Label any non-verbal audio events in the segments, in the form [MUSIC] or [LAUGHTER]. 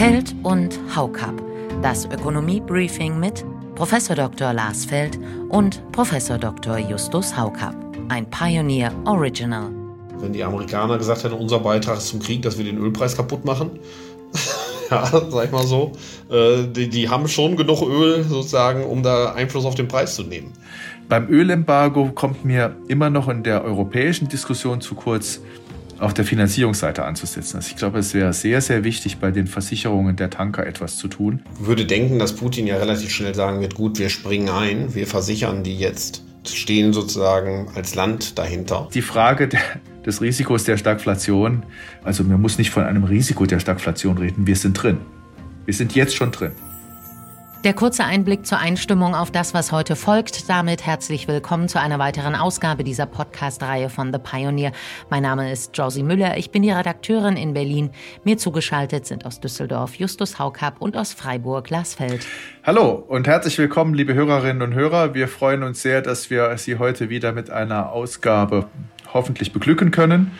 Feld und Haukap. Das Ökonomie-Briefing mit Prof. Dr. Lars Feld und Prof. Dr. Justus Haukap. Ein Pioneer Original. Wenn die Amerikaner gesagt hätten, unser Beitrag zum Krieg, dass wir den Ölpreis kaputt machen, [LAUGHS] ja, sag ich mal so, äh, die, die haben schon genug Öl sozusagen, um da Einfluss auf den Preis zu nehmen. Beim Ölembargo kommt mir immer noch in der europäischen Diskussion zu kurz, auf der Finanzierungsseite anzusetzen. Also ich glaube, es wäre sehr, sehr wichtig, bei den Versicherungen der Tanker etwas zu tun. Ich würde denken, dass Putin ja relativ schnell sagen wird, gut, wir springen ein, wir versichern die jetzt, stehen sozusagen als Land dahinter. Die Frage der, des Risikos der Stagflation, also man muss nicht von einem Risiko der Stagflation reden, wir sind drin. Wir sind jetzt schon drin. Der kurze Einblick zur Einstimmung auf das, was heute folgt. Damit herzlich willkommen zu einer weiteren Ausgabe dieser Podcast-Reihe von The Pioneer. Mein Name ist Josie Müller. Ich bin die Redakteurin in Berlin. Mir zugeschaltet sind aus Düsseldorf Justus Haukapp und aus Freiburg Glasfeld. Hallo und herzlich willkommen, liebe Hörerinnen und Hörer. Wir freuen uns sehr, dass wir Sie heute wieder mit einer Ausgabe hoffentlich beglücken können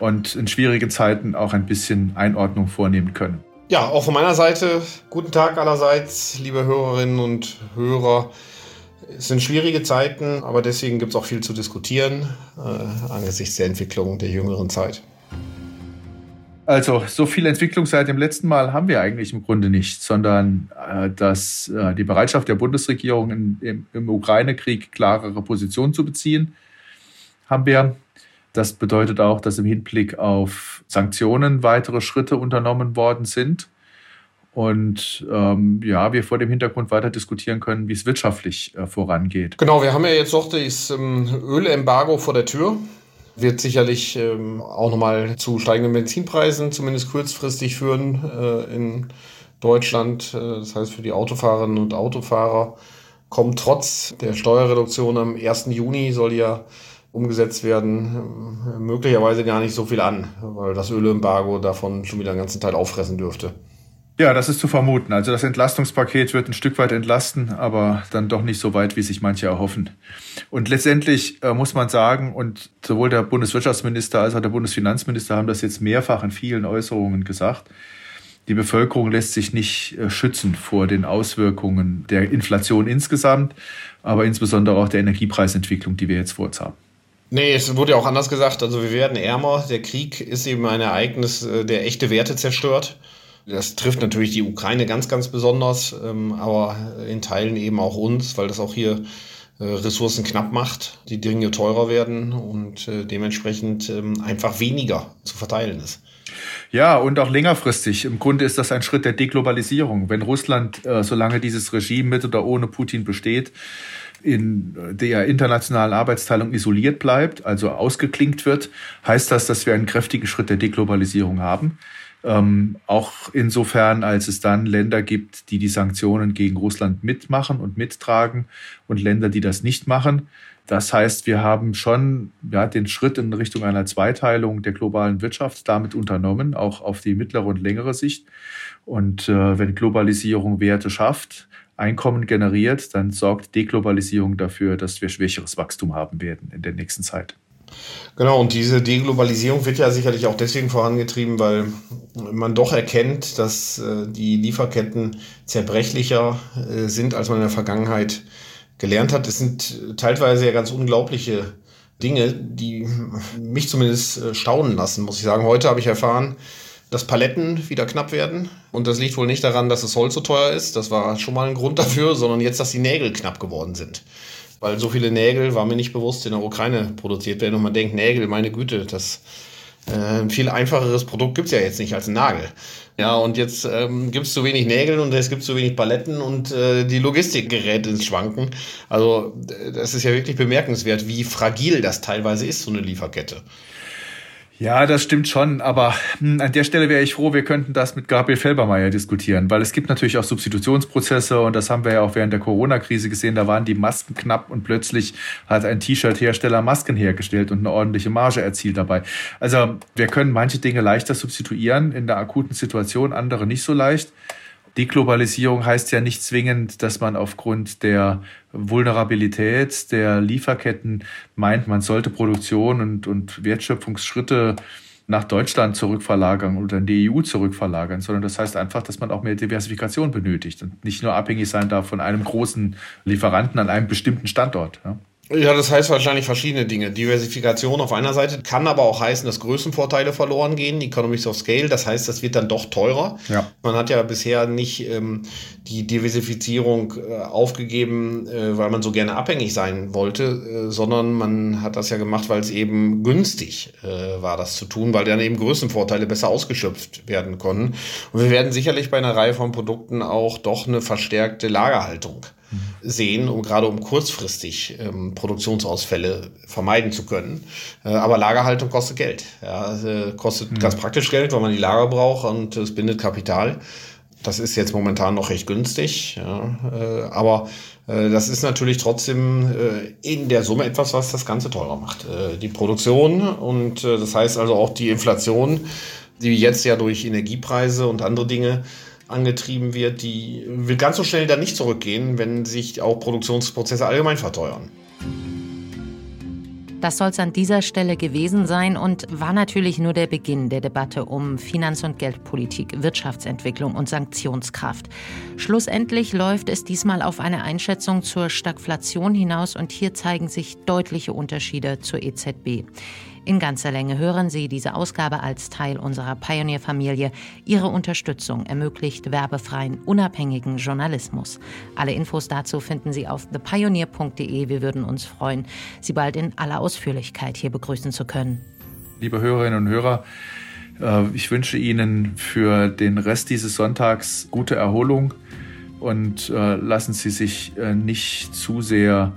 und in schwierigen Zeiten auch ein bisschen Einordnung vornehmen können. Ja, auch von meiner Seite guten Tag allerseits, liebe Hörerinnen und Hörer. Es sind schwierige Zeiten, aber deswegen gibt es auch viel zu diskutieren äh, angesichts der Entwicklung der jüngeren Zeit. Also, so viel Entwicklung seit dem letzten Mal haben wir eigentlich im Grunde nicht, sondern äh, dass äh, die Bereitschaft der Bundesregierung in, im, im Ukraine-Krieg klarere Positionen zu beziehen, haben wir. Das bedeutet auch, dass im Hinblick auf Sanktionen weitere Schritte unternommen worden sind. Und ähm, ja, wir vor dem Hintergrund weiter diskutieren können, wie es wirtschaftlich äh, vorangeht. Genau, wir haben ja jetzt noch das ähm, Ölembargo vor der Tür. Wird sicherlich ähm, auch nochmal zu steigenden Benzinpreisen, zumindest kurzfristig führen äh, in Deutschland. Äh, das heißt, für die Autofahrerinnen und Autofahrer kommt trotz der Steuerreduktion am 1. Juni soll ja umgesetzt werden, möglicherweise gar nicht so viel an, weil das Ölembargo davon schon wieder einen ganzen Teil auffressen dürfte. Ja, das ist zu vermuten. Also das Entlastungspaket wird ein Stück weit entlasten, aber dann doch nicht so weit, wie sich manche erhoffen. Und letztendlich äh, muss man sagen, und sowohl der Bundeswirtschaftsminister als auch der Bundesfinanzminister haben das jetzt mehrfach in vielen Äußerungen gesagt, die Bevölkerung lässt sich nicht äh, schützen vor den Auswirkungen der Inflation insgesamt, aber insbesondere auch der Energiepreisentwicklung, die wir jetzt vor uns haben. Nee, es wurde ja auch anders gesagt. Also wir werden ärmer. Der Krieg ist eben ein Ereignis, äh, der echte Werte zerstört. Das trifft natürlich die Ukraine ganz, ganz besonders, ähm, aber in Teilen eben auch uns, weil das auch hier äh, Ressourcen knapp macht, die Dinge teurer werden und äh, dementsprechend ähm, einfach weniger zu verteilen ist. Ja, und auch längerfristig. Im Grunde ist das ein Schritt der Deglobalisierung. Wenn Russland, solange dieses Regime mit oder ohne Putin besteht, in der internationalen Arbeitsteilung isoliert bleibt, also ausgeklinkt wird, heißt das, dass wir einen kräftigen Schritt der Deglobalisierung haben. Ähm, auch insofern, als es dann Länder gibt, die die Sanktionen gegen Russland mitmachen und mittragen und Länder, die das nicht machen. Das heißt, wir haben schon ja, den Schritt in Richtung einer Zweiteilung der globalen Wirtschaft damit unternommen, auch auf die mittlere und längere Sicht. Und äh, wenn Globalisierung Werte schafft, Einkommen generiert, dann sorgt Deglobalisierung dafür, dass wir schwächeres Wachstum haben werden in der nächsten Zeit. Genau, und diese Deglobalisierung wird ja sicherlich auch deswegen vorangetrieben, weil man doch erkennt, dass äh, die Lieferketten zerbrechlicher äh, sind, als man in der Vergangenheit gelernt hat. Es sind teilweise ja ganz unglaubliche Dinge, die mich zumindest äh, staunen lassen, muss ich sagen. Heute habe ich erfahren, dass Paletten wieder knapp werden. Und das liegt wohl nicht daran, dass das Holz so teuer ist. Das war schon mal ein Grund dafür, sondern jetzt, dass die Nägel knapp geworden sind. Weil so viele Nägel, war mir nicht bewusst, in der Ukraine produziert werden. Und man denkt, Nägel, meine Güte, das äh, ein viel einfacheres Produkt gibt es ja jetzt nicht als ein Nagel. Ja, und jetzt ähm, gibt es zu wenig Nägel und es gibt zu wenig Paletten und äh, die Logistik gerät ins Schwanken. Also das ist ja wirklich bemerkenswert, wie fragil das teilweise ist, so eine Lieferkette. Ja, das stimmt schon, aber hm, an der Stelle wäre ich froh, wir könnten das mit Gabriel Felbermeier diskutieren, weil es gibt natürlich auch Substitutionsprozesse und das haben wir ja auch während der Corona-Krise gesehen, da waren die Masken knapp und plötzlich hat ein T-Shirt-Hersteller Masken hergestellt und eine ordentliche Marge erzielt dabei. Also wir können manche Dinge leichter substituieren in der akuten Situation, andere nicht so leicht. Deglobalisierung heißt ja nicht zwingend, dass man aufgrund der Vulnerabilität der Lieferketten meint, man sollte Produktion und, und Wertschöpfungsschritte nach Deutschland zurückverlagern oder in die EU zurückverlagern, sondern das heißt einfach, dass man auch mehr Diversifikation benötigt und nicht nur abhängig sein darf von einem großen Lieferanten an einem bestimmten Standort. Ja. Ja, das heißt wahrscheinlich verschiedene Dinge. Diversifikation auf einer Seite kann aber auch heißen, dass Größenvorteile verloren gehen, Economies of Scale. Das heißt, das wird dann doch teurer. Ja. Man hat ja bisher nicht ähm, die Diversifizierung äh, aufgegeben, äh, weil man so gerne abhängig sein wollte, äh, sondern man hat das ja gemacht, weil es eben günstig äh, war, das zu tun, weil dann eben Größenvorteile besser ausgeschöpft werden konnten. Und wir werden sicherlich bei einer Reihe von Produkten auch doch eine verstärkte Lagerhaltung sehen, um gerade um kurzfristig ähm, Produktionsausfälle vermeiden zu können. Äh, aber Lagerhaltung kostet Geld. Ja, äh, kostet mhm. ganz praktisch Geld, weil man die Lager braucht und es bindet Kapital. Das ist jetzt momentan noch recht günstig, ja, äh, aber äh, das ist natürlich trotzdem äh, in der Summe etwas, was das Ganze teurer macht. Äh, die Produktion und das heißt also auch die Inflation, die jetzt ja durch Energiepreise und andere Dinge angetrieben wird, die will ganz so schnell dann nicht zurückgehen, wenn sich auch Produktionsprozesse allgemein verteuern. Das soll es an dieser Stelle gewesen sein und war natürlich nur der Beginn der Debatte um Finanz- und Geldpolitik, Wirtschaftsentwicklung und Sanktionskraft. Schlussendlich läuft es diesmal auf eine Einschätzung zur Stagflation hinaus und hier zeigen sich deutliche Unterschiede zur EZB. In ganzer Länge hören Sie diese Ausgabe als Teil unserer Pioneer-Familie. Ihre Unterstützung ermöglicht werbefreien, unabhängigen Journalismus. Alle Infos dazu finden Sie auf thepioneer.de. Wir würden uns freuen, Sie bald in aller Ausführlichkeit hier begrüßen zu können. Liebe Hörerinnen und Hörer, äh, ich wünsche Ihnen für den Rest dieses Sonntags gute Erholung und äh, lassen Sie sich äh, nicht zu sehr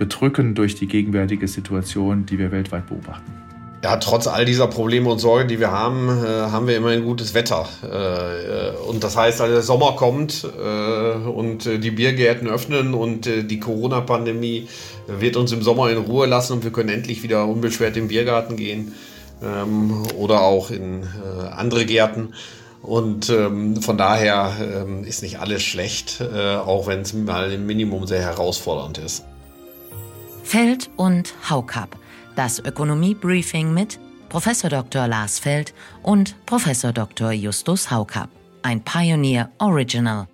bedrücken durch die gegenwärtige Situation, die wir weltweit beobachten. Ja, trotz all dieser Probleme und Sorgen, die wir haben, äh, haben wir immerhin gutes Wetter. Äh, und das heißt, also der Sommer kommt äh, und äh, die Biergärten öffnen und äh, die Corona-Pandemie wird uns im Sommer in Ruhe lassen und wir können endlich wieder unbeschwert im Biergarten gehen ähm, oder auch in äh, andere Gärten. Und ähm, von daher ähm, ist nicht alles schlecht, auch wenn es mal im Minimum sehr herausfordernd ist. Feld und Haukap. Das Ökonomie-Briefing mit Prof. Dr. Lars Feld und Prof. Dr. Justus Haukap. Ein Pioneer Original.